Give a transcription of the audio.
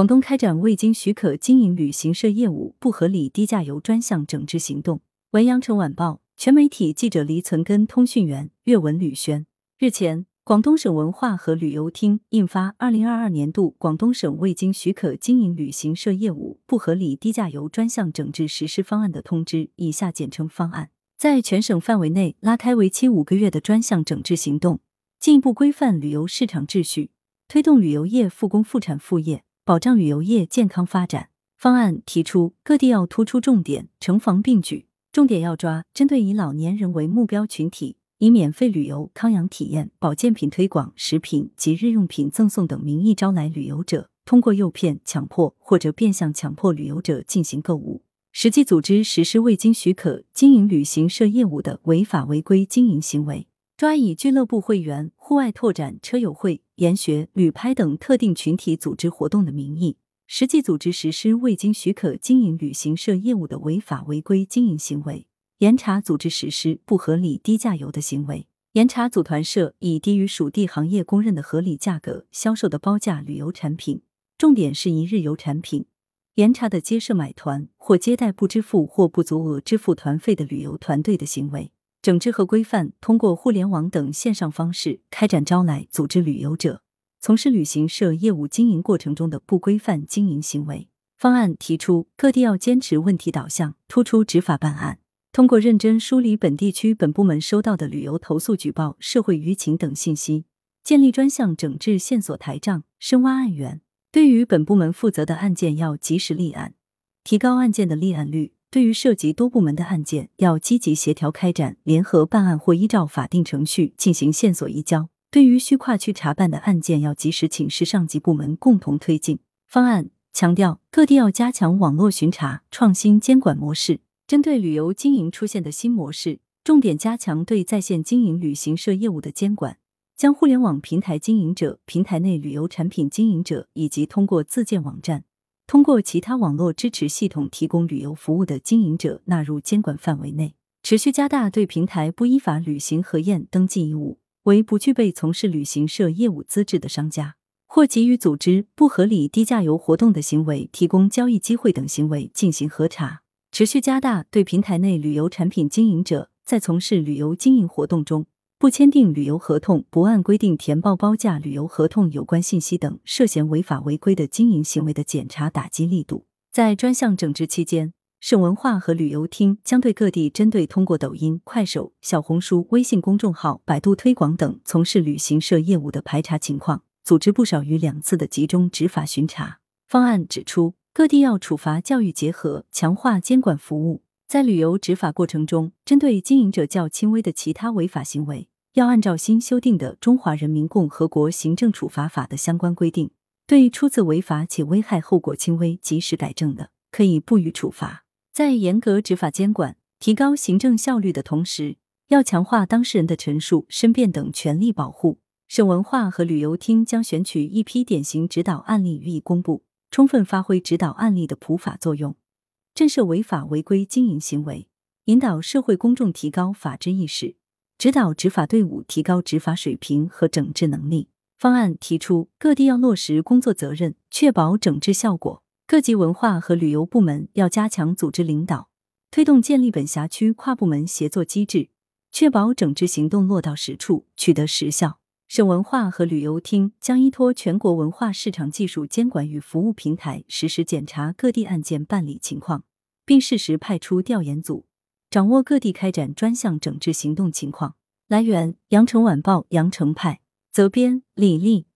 广东开展未经许可经营旅行社业务不合理低价游专项整治行动。文阳城晚报全媒体记者黎存根，通讯员岳文吕轩。日前，广东省文化和旅游厅印发《二零二二年度广东省未经许可经营旅行社业务不合理低价游专项整治实施方案》的通知（以下简称方案），在全省范围内拉开为期五个月的专项整治行动，进一步规范旅游市场秩序，推动旅游业复工复产复业。保障旅游业健康发展方案提出，各地要突出重点，城防并举。重点要抓针对以老年人为目标群体，以免费旅游、康养体验、保健品推广、食品及日用品赠送等名义招来旅游者，通过诱骗、强迫或者变相强迫旅游者进行购物，实际组织实施未经许可经营旅行社业务的违法违规经营行为。抓以俱乐部会员、户外拓展、车友会、研学、旅拍等特定群体组织活动的名义，实际组织实施未经许可经营旅行社业务的违法违规经营行为，严查组织实施不合理低价游的行为，严查组团社以低于属地行业公认的合理价格销售的包价旅游产品，重点是一日游产品，严查的接社买团或接待不支付或不足额支付团费的旅游团队的行为。整治和规范通过互联网等线上方式开展招来、组织旅游者从事旅行社业务经营过程中的不规范经营行为。方案提出，各地要坚持问题导向，突出执法办案，通过认真梳理本地区本部门收到的旅游投诉、举报、社会舆情等信息，建立专项整治线索台账，深挖案源。对于本部门负责的案件，要及时立案，提高案件的立案率。对于涉及多部门的案件，要积极协调开展联合办案或依照法定程序进行线索移交。对于需跨区查办的案件，要及时请示上级部门共同推进。方案强调，各地要加强网络巡查，创新监管模式。针对旅游经营出现的新模式，重点加强对在线经营旅行社业务的监管，将互联网平台经营者、平台内旅游产品经营者以及通过自建网站。通过其他网络支持系统提供旅游服务的经营者纳入监管范围内，持续加大对平台不依法履行核验登记义务，为不具备从事旅行社业务资质的商家或给予组织不合理低价游活动的行为提供交易机会等行为进行核查。持续加大对平台内旅游产品经营者在从事旅游经营活动中。不签订旅游合同、不按规定填报包价旅游合同有关信息等涉嫌违法违规的经营行为的检查打击力度。在专项整治期间，省文化和旅游厅将对各地针对通过抖音、快手、小红书、微信公众号、百度推广等从事旅行社业务的排查情况，组织不少于两次的集中执法巡查。方案指出，各地要处罚教育结合，强化监管服务。在旅游执法过程中，针对经营者较轻微的其他违法行为，要按照新修订的《中华人民共和国行政处罚法》的相关规定，对初次违法且危害后果轻微、及时改正的，可以不予处罚。在严格执法监管、提高行政效率的同时，要强化当事人的陈述、申辩等权利保护。省文化和旅游厅将选取一批典型指导案例予以公布，充分发挥指导案例的普法作用，震慑违法违规经营行为，引导社会公众提高法治意识。指导执法队伍提高执法水平和整治能力。方案提出，各地要落实工作责任，确保整治效果。各级文化和旅游部门要加强组织领导，推动建立本辖区跨部门协作机制，确保整治行动落到实处，取得实效。省文化和旅游厅将依托全国文化市场技术监管与服务平台，实时检查各地案件办理情况，并适时派出调研组。掌握各地开展专项整治行动情况。来源：羊城晚报羊城派，责编：李丽。